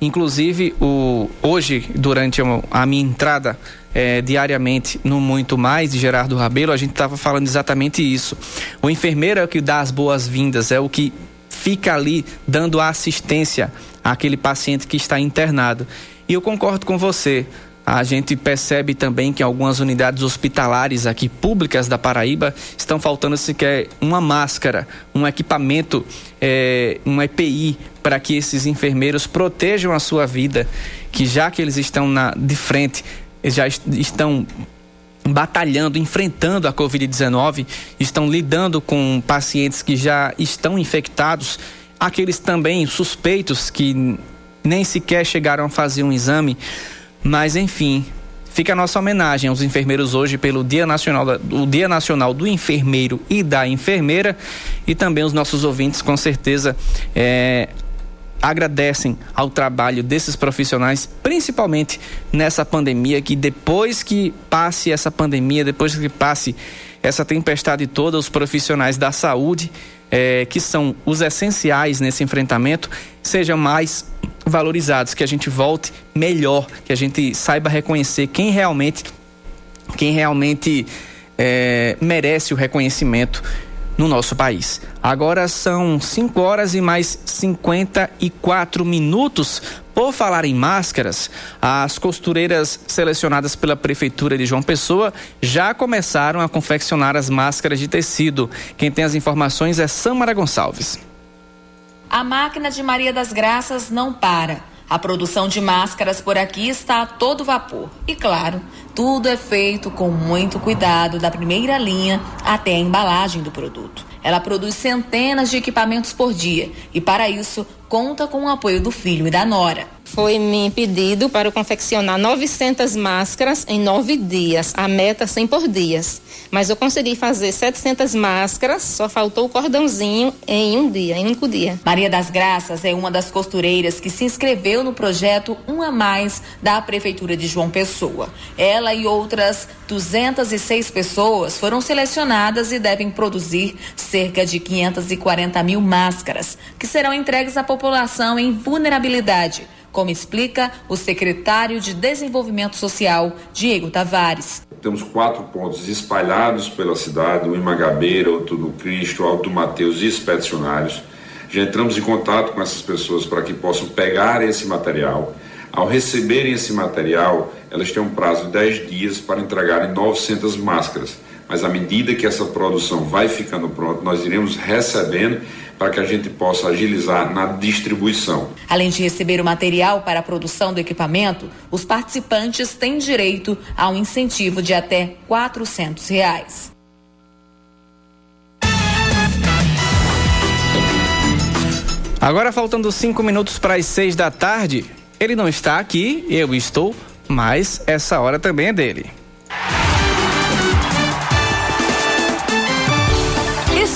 Inclusive, o, hoje, durante a minha entrada é, diariamente no Muito Mais de Gerardo Rabelo, a gente estava falando exatamente isso. O enfermeiro é o que dá as boas-vindas, é o que fica ali dando assistência àquele paciente que está internado. E eu concordo com você. A gente percebe também que algumas unidades hospitalares aqui públicas da Paraíba estão faltando sequer uma máscara, um equipamento, é, um EPI para que esses enfermeiros protejam a sua vida, que já que eles estão na, de frente, já estão batalhando, enfrentando a Covid-19, estão lidando com pacientes que já estão infectados, aqueles também suspeitos que nem sequer chegaram a fazer um exame. Mas enfim, fica a nossa homenagem aos enfermeiros hoje pelo Dia Nacional, o Dia Nacional do Enfermeiro e da Enfermeira. E também os nossos ouvintes com certeza é, agradecem ao trabalho desses profissionais, principalmente nessa pandemia que depois que passe essa pandemia, depois que passe essa tempestade toda, os profissionais da saúde, é, que são os essenciais nesse enfrentamento, sejam mais valorizados, que a gente volte melhor, que a gente saiba reconhecer quem realmente, quem realmente é, merece o reconhecimento no nosso país. Agora são 5 horas e mais 54 minutos. Por falar em máscaras, as costureiras selecionadas pela Prefeitura de João Pessoa já começaram a confeccionar as máscaras de tecido. Quem tem as informações é Samara Gonçalves. A máquina de Maria das Graças não para. A produção de máscaras por aqui está a todo vapor. E claro, tudo é feito com muito cuidado, da primeira linha até a embalagem do produto. Ela produz centenas de equipamentos por dia e, para isso, conta com o apoio do filho e da nora. Foi me pedido para confeccionar 900 máscaras em nove dias, a meta 100 por dias. Mas eu consegui fazer 700 máscaras, só faltou o cordãozinho em um dia, em um único dia. Maria das Graças é uma das costureiras que se inscreveu no projeto Um a Mais da Prefeitura de João Pessoa. Ela e outras 206 pessoas foram selecionadas e devem produzir cerca de 540 mil máscaras, que serão entregues à população em vulnerabilidade como explica o secretário de Desenvolvimento Social, Diego Tavares. Temos quatro pontos espalhados pela cidade, o Imagabeira, o Tudo Cristo, o Alto Mateus e expedicionários. Já entramos em contato com essas pessoas para que possam pegar esse material. Ao receberem esse material, elas têm um prazo de 10 dias para entregarem 900 máscaras. Mas à medida que essa produção vai ficando pronta, nós iremos recebendo para que a gente possa agilizar na distribuição. Além de receber o material para a produção do equipamento, os participantes têm direito a um incentivo de até 400 reais. Agora faltando cinco minutos para as seis da tarde, Ele não está aqui, eu estou, mas essa hora também é dele.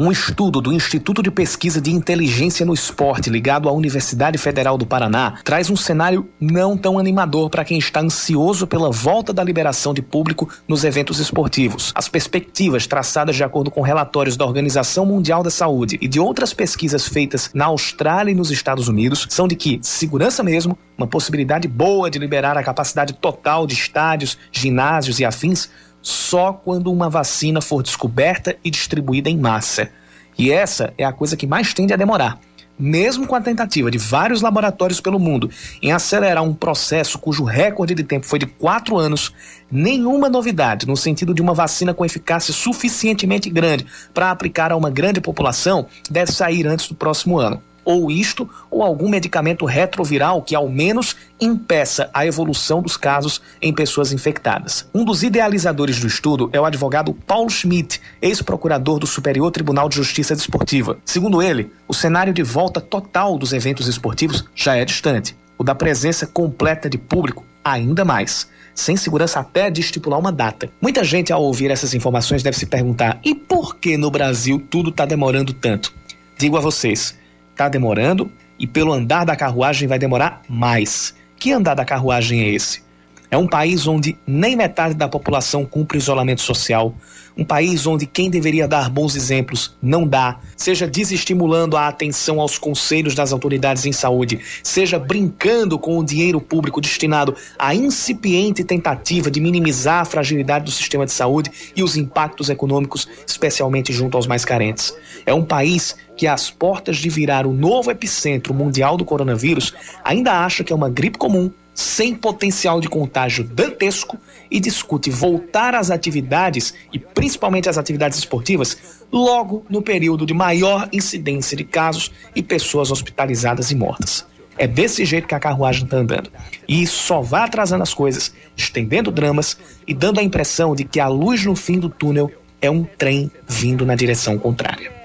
Um estudo do Instituto de Pesquisa de Inteligência no Esporte, ligado à Universidade Federal do Paraná, traz um cenário não tão animador para quem está ansioso pela volta da liberação de público nos eventos esportivos. As perspectivas traçadas de acordo com relatórios da Organização Mundial da Saúde e de outras pesquisas feitas na Austrália e nos Estados Unidos são de que segurança mesmo, uma possibilidade boa de liberar a capacidade total de estádios, ginásios e afins só quando uma vacina for descoberta e distribuída em massa. E essa é a coisa que mais tende a demorar. Mesmo com a tentativa de vários laboratórios pelo mundo em acelerar um processo cujo recorde de tempo foi de quatro anos, nenhuma novidade no sentido de uma vacina com eficácia suficientemente grande para aplicar a uma grande população deve sair antes do próximo ano ou isto, ou algum medicamento retroviral que ao menos impeça a evolução dos casos em pessoas infectadas. Um dos idealizadores do estudo é o advogado Paulo Schmidt, ex-procurador do Superior Tribunal de Justiça Desportiva. Segundo ele, o cenário de volta total dos eventos esportivos já é distante. O da presença completa de público, ainda mais sem segurança até de estipular uma data. Muita gente, ao ouvir essas informações, deve se perguntar: e por que no Brasil tudo está demorando tanto? Digo a vocês: está demorando e pelo andar da carruagem vai demorar mais. Que andar da carruagem é esse? É um país onde nem metade da população cumpre isolamento social, um país onde quem deveria dar bons exemplos não dá, seja desestimulando a atenção aos conselhos das autoridades em saúde, seja brincando com o dinheiro público destinado à incipiente tentativa de minimizar a fragilidade do sistema de saúde e os impactos econômicos, especialmente junto aos mais carentes. É um país que, às portas de virar o novo epicentro mundial do coronavírus, ainda acha que é uma gripe comum sem potencial de contágio dantesco e discute voltar às atividades e principalmente às atividades esportivas logo no período de maior incidência de casos e pessoas hospitalizadas e mortas. É desse jeito que a carruagem está andando. E isso só vai atrasando as coisas, estendendo dramas e dando a impressão de que a luz no fim do túnel é um trem vindo na direção contrária.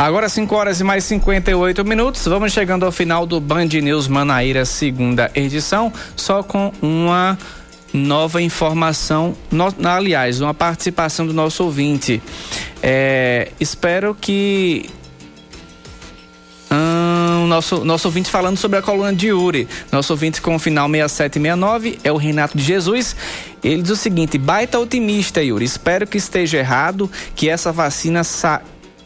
Agora 5 horas e mais 58 minutos. Vamos chegando ao final do Band News Manaíra, segunda edição, só com uma nova informação, no, aliás, uma participação do nosso ouvinte. É, espero que hum, nosso, nosso ouvinte falando sobre a coluna de Yuri. Nosso ouvinte com o final 6769 é o Renato de Jesus. Ele diz o seguinte: baita otimista, Yuri. Espero que esteja errado, que essa vacina sa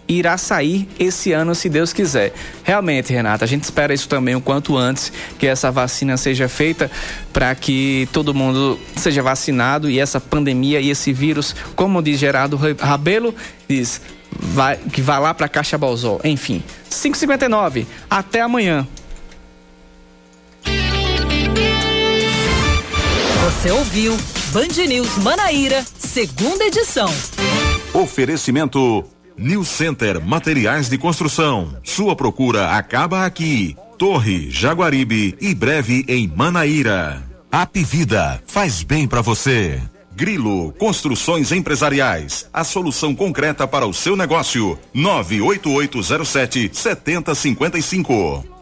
irá sair esse ano, se Deus quiser. Realmente, Renata, a gente espera isso também o quanto antes, que essa vacina seja feita para que todo mundo seja vacinado e essa pandemia e esse vírus, como diz Gerardo Rabelo, diz vai, que vá lá para Caixa Balzó. Enfim, 5:59. Até amanhã. Você ouviu Band News Manaíra, segunda edição. Oferecimento New Center Materiais de Construção. Sua procura acaba aqui. Torre, Jaguaribe e breve em Manaíra. Apivida faz bem para você. Grilo Construções Empresariais. A solução concreta para o seu negócio. 98807 7055.